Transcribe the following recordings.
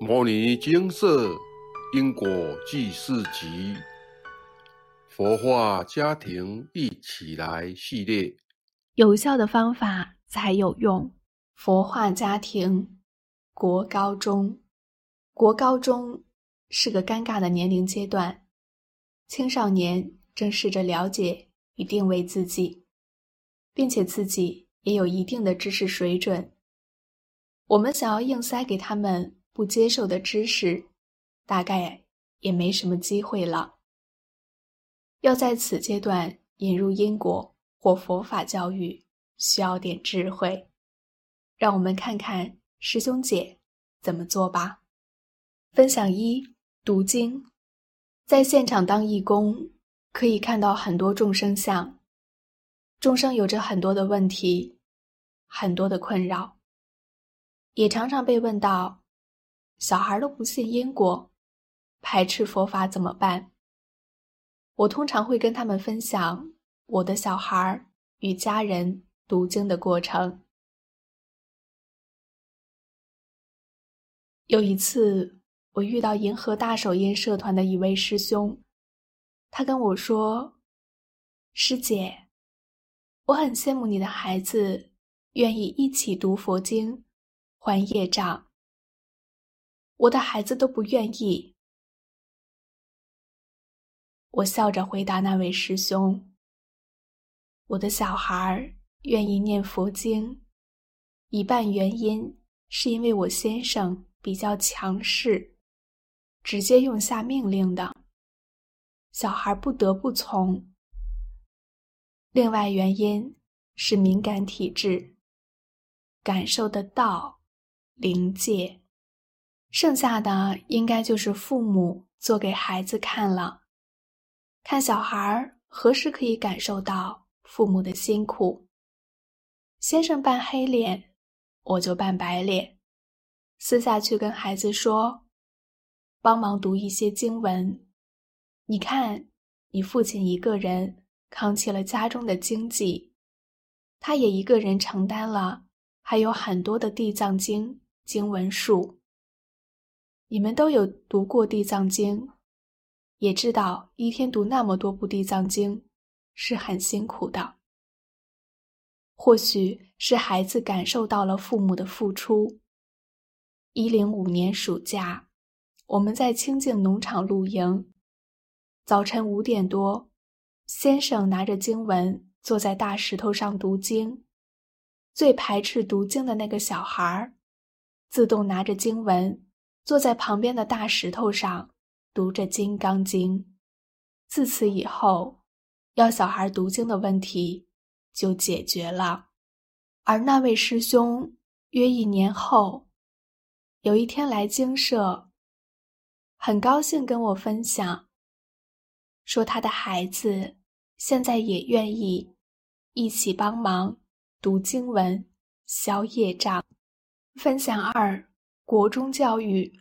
《摩尼金色因果记事集》佛化家庭一起来系列，有效的方法才有用。佛化家庭，国高中，国高中是个尴尬的年龄阶段，青少年正试着了解与定位自己，并且自己也有一定的知识水准。我们想要硬塞给他们。不接受的知识，大概也没什么机会了。要在此阶段引入因果或佛法教育，需要点智慧。让我们看看师兄姐怎么做吧。分享一：读经。在现场当义工，可以看到很多众生相，众生有着很多的问题，很多的困扰，也常常被问到。小孩都不信因果，排斥佛法怎么办？我通常会跟他们分享我的小孩与家人读经的过程。有一次，我遇到银河大手印社团的一位师兄，他跟我说：“师姐，我很羡慕你的孩子愿意一起读佛经，还业障。”我的孩子都不愿意。我笑着回答那位师兄：“我的小孩愿意念佛经，一半原因是因为我先生比较强势，直接用下命令的，小孩不得不从；另外原因是敏感体质，感受得到灵界。”剩下的应该就是父母做给孩子看了，看小孩何时可以感受到父母的辛苦。先生扮黑脸，我就扮白脸，私下去跟孩子说，帮忙读一些经文。你看，你父亲一个人扛起了家中的经济，他也一个人承担了还有很多的地藏经经文数。你们都有读过《地藏经》，也知道一天读那么多部《地藏经》是很辛苦的。或许是孩子感受到了父母的付出。一零五年暑假，我们在清静农场露营。早晨五点多，先生拿着经文坐在大石头上读经，最排斥读经的那个小孩儿，自动拿着经文。坐在旁边的大石头上，读着《金刚经》。自此以后，要小孩读经的问题就解决了。而那位师兄约一年后，有一天来经社，很高兴跟我分享，说他的孩子现在也愿意一起帮忙读经文、消业障。分享二。国中教育，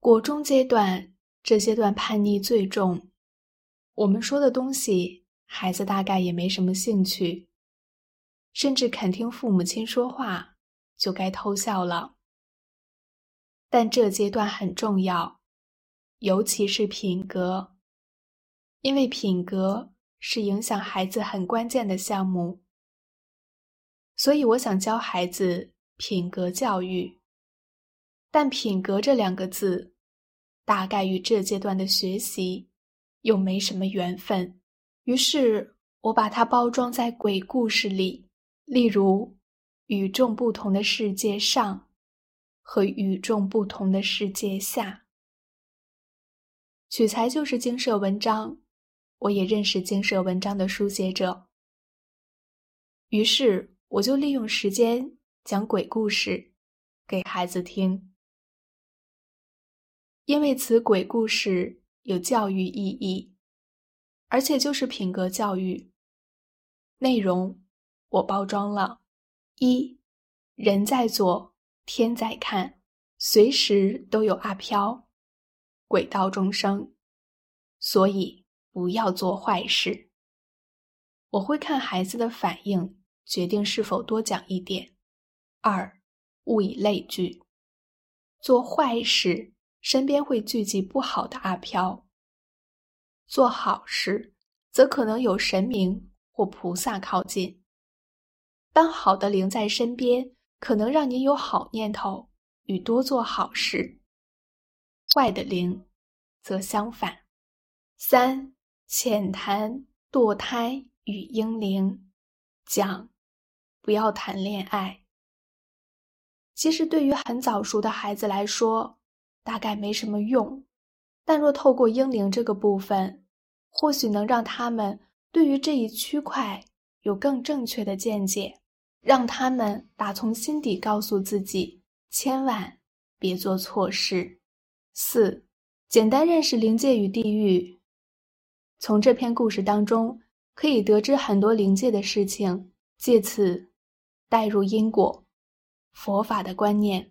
国中阶段这阶段叛逆最重，我们说的东西，孩子大概也没什么兴趣，甚至肯听父母亲说话就该偷笑了。但这阶段很重要，尤其是品格，因为品格是影响孩子很关键的项目，所以我想教孩子品格教育。但品格这两个字，大概与这阶段的学习又没什么缘分。于是我把它包装在鬼故事里，例如与众不同的世界上和与众不同的世界下。取材就是经社文章，我也认识经社文章的书写者，于是我就利用时间讲鬼故事给孩子听。因为此鬼故事有教育意义，而且就是品格教育。内容我包装了：一，人在做，天在看，随时都有阿飘、鬼道众生，所以不要做坏事。我会看孩子的反应，决定是否多讲一点。二，物以类聚。做坏事，身边会聚集不好的阿飘；做好事，则可能有神明或菩萨靠近。当好的灵在身边，可能让你有好念头与多做好事；坏的灵，则相反。三、浅谈堕胎与婴灵，讲不要谈恋爱。其实，对于很早熟的孩子来说，大概没什么用；但若透过婴灵这个部分，或许能让他们对于这一区块有更正确的见解。让他们打从心底告诉自己，千万别做错事。四，简单认识灵界与地狱。从这篇故事当中，可以得知很多灵界的事情，借此带入因果、佛法的观念。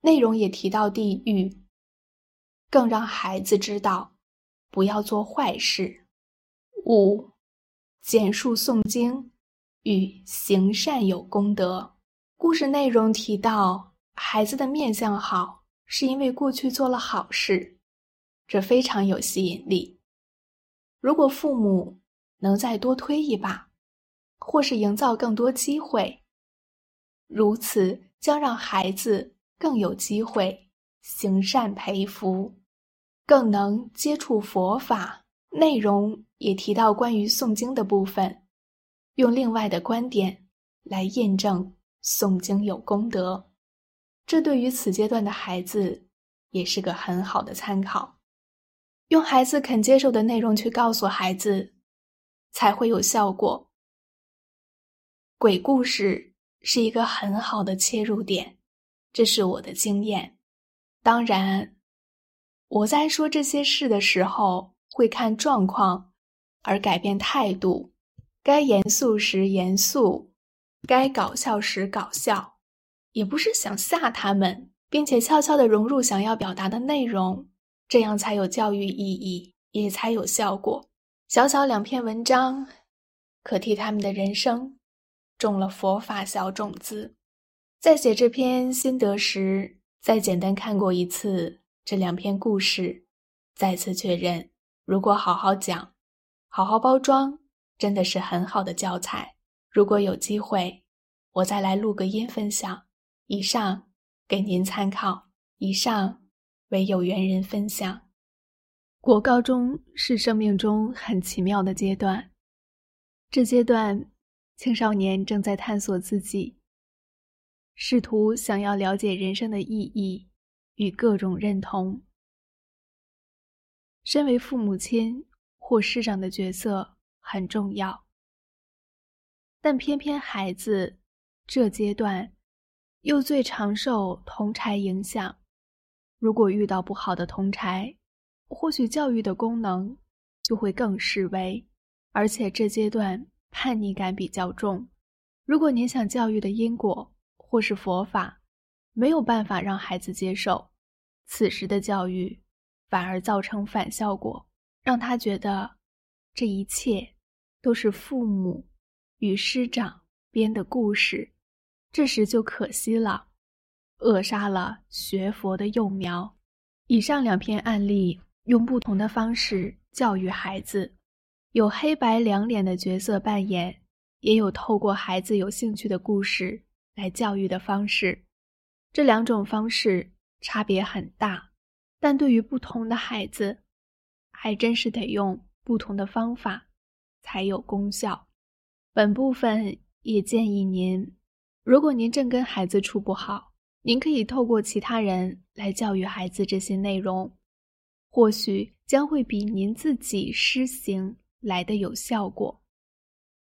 内容也提到地狱，更让孩子知道不要做坏事。五，简述诵经。与行善有功德。故事内容提到，孩子的面相好，是因为过去做了好事，这非常有吸引力。如果父母能再多推一把，或是营造更多机会，如此将让孩子更有机会行善培福，更能接触佛法。内容也提到关于诵经的部分。用另外的观点来验证诵经有功德，这对于此阶段的孩子也是个很好的参考。用孩子肯接受的内容去告诉孩子，才会有效果。鬼故事是一个很好的切入点，这是我的经验。当然，我在说这些事的时候会看状况而改变态度。该严肃时严肃，该搞笑时搞笑，也不是想吓他们，并且悄悄地融入想要表达的内容，这样才有教育意义，也才有效果。小小两篇文章，可替他们的人生种了佛法小种子。在写这篇心得时，再简单看过一次这两篇故事，再次确认：如果好好讲，好好包装。真的是很好的教材。如果有机会，我再来录个音分享。以上给您参考。以上为有缘人分享。国高中是生命中很奇妙的阶段，这阶段青少年正在探索自己，试图想要了解人生的意义与各种认同。身为父母亲或师长的角色。很重要，但偏偏孩子这阶段又最常受同柴影响。如果遇到不好的同柴，或许教育的功能就会更示威，而且这阶段叛逆感比较重。如果您想教育的因果或是佛法没有办法让孩子接受，此时的教育反而造成反效果，让他觉得这一切。都是父母与师长编的故事，这时就可惜了，扼杀了学佛的幼苗。以上两篇案例用不同的方式教育孩子，有黑白两脸的角色扮演，也有透过孩子有兴趣的故事来教育的方式。这两种方式差别很大，但对于不同的孩子，还真是得用不同的方法。才有功效。本部分也建议您，如果您正跟孩子处不好，您可以透过其他人来教育孩子这些内容，或许将会比您自己施行来的有效果。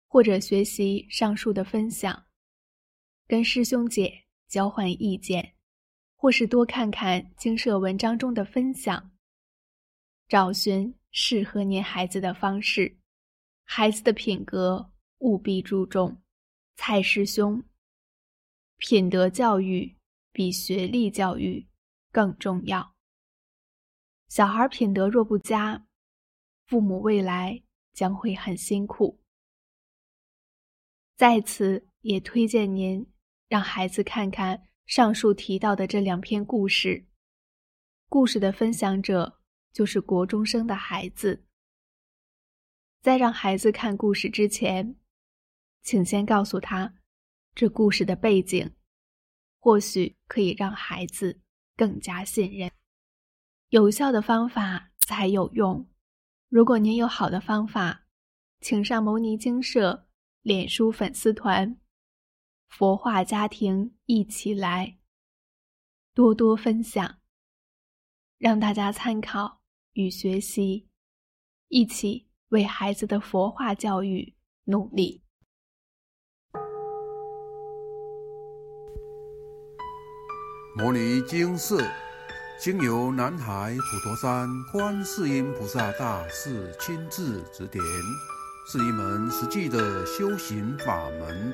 或者学习上述的分享，跟师兄姐交换意见，或是多看看经社文章中的分享，找寻适合您孩子的方式。孩子的品格务必注重，蔡师兄。品德教育比学历教育更重要。小孩品德若不佳，父母未来将会很辛苦。在此也推荐您让孩子看看上述提到的这两篇故事，故事的分享者就是国中生的孩子。在让孩子看故事之前，请先告诉他这故事的背景，或许可以让孩子更加信任。有效的方法才有用。如果您有好的方法，请上牟尼精舍脸书粉丝团。佛化家庭一起来，多多分享，让大家参考与学习，一起为孩子的佛化教育努力。摩尼经寺经由南海普陀山观世音菩萨大士亲自指点，是一门实际的修行法门。